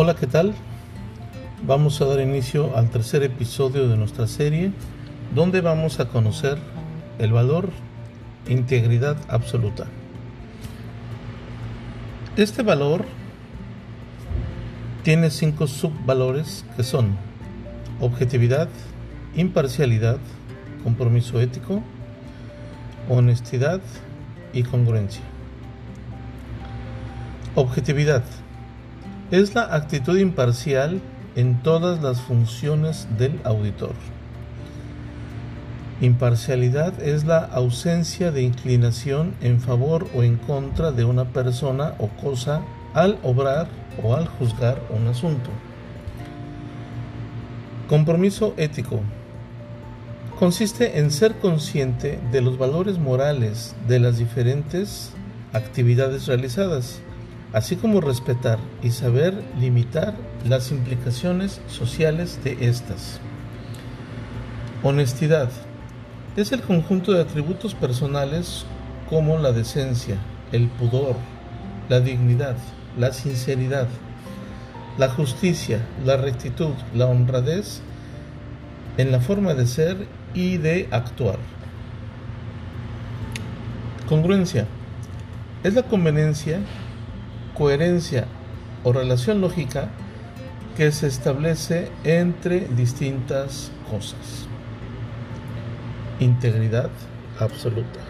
Hola, ¿qué tal? Vamos a dar inicio al tercer episodio de nuestra serie donde vamos a conocer el valor integridad absoluta. Este valor tiene cinco subvalores que son objetividad, imparcialidad, compromiso ético, honestidad y congruencia. Objetividad es la actitud imparcial en todas las funciones del auditor. Imparcialidad es la ausencia de inclinación en favor o en contra de una persona o cosa al obrar o al juzgar un asunto. Compromiso ético consiste en ser consciente de los valores morales de las diferentes actividades realizadas, así como respetar y saber limitar las implicaciones sociales de estas. Honestidad es el conjunto de atributos personales como la decencia, el pudor, la dignidad, la sinceridad, la justicia, la rectitud, la honradez en la forma de ser y de actuar. Congruencia es la conveniencia, coherencia o relación lógica que se establece entre distintas cosas integridad absoluta.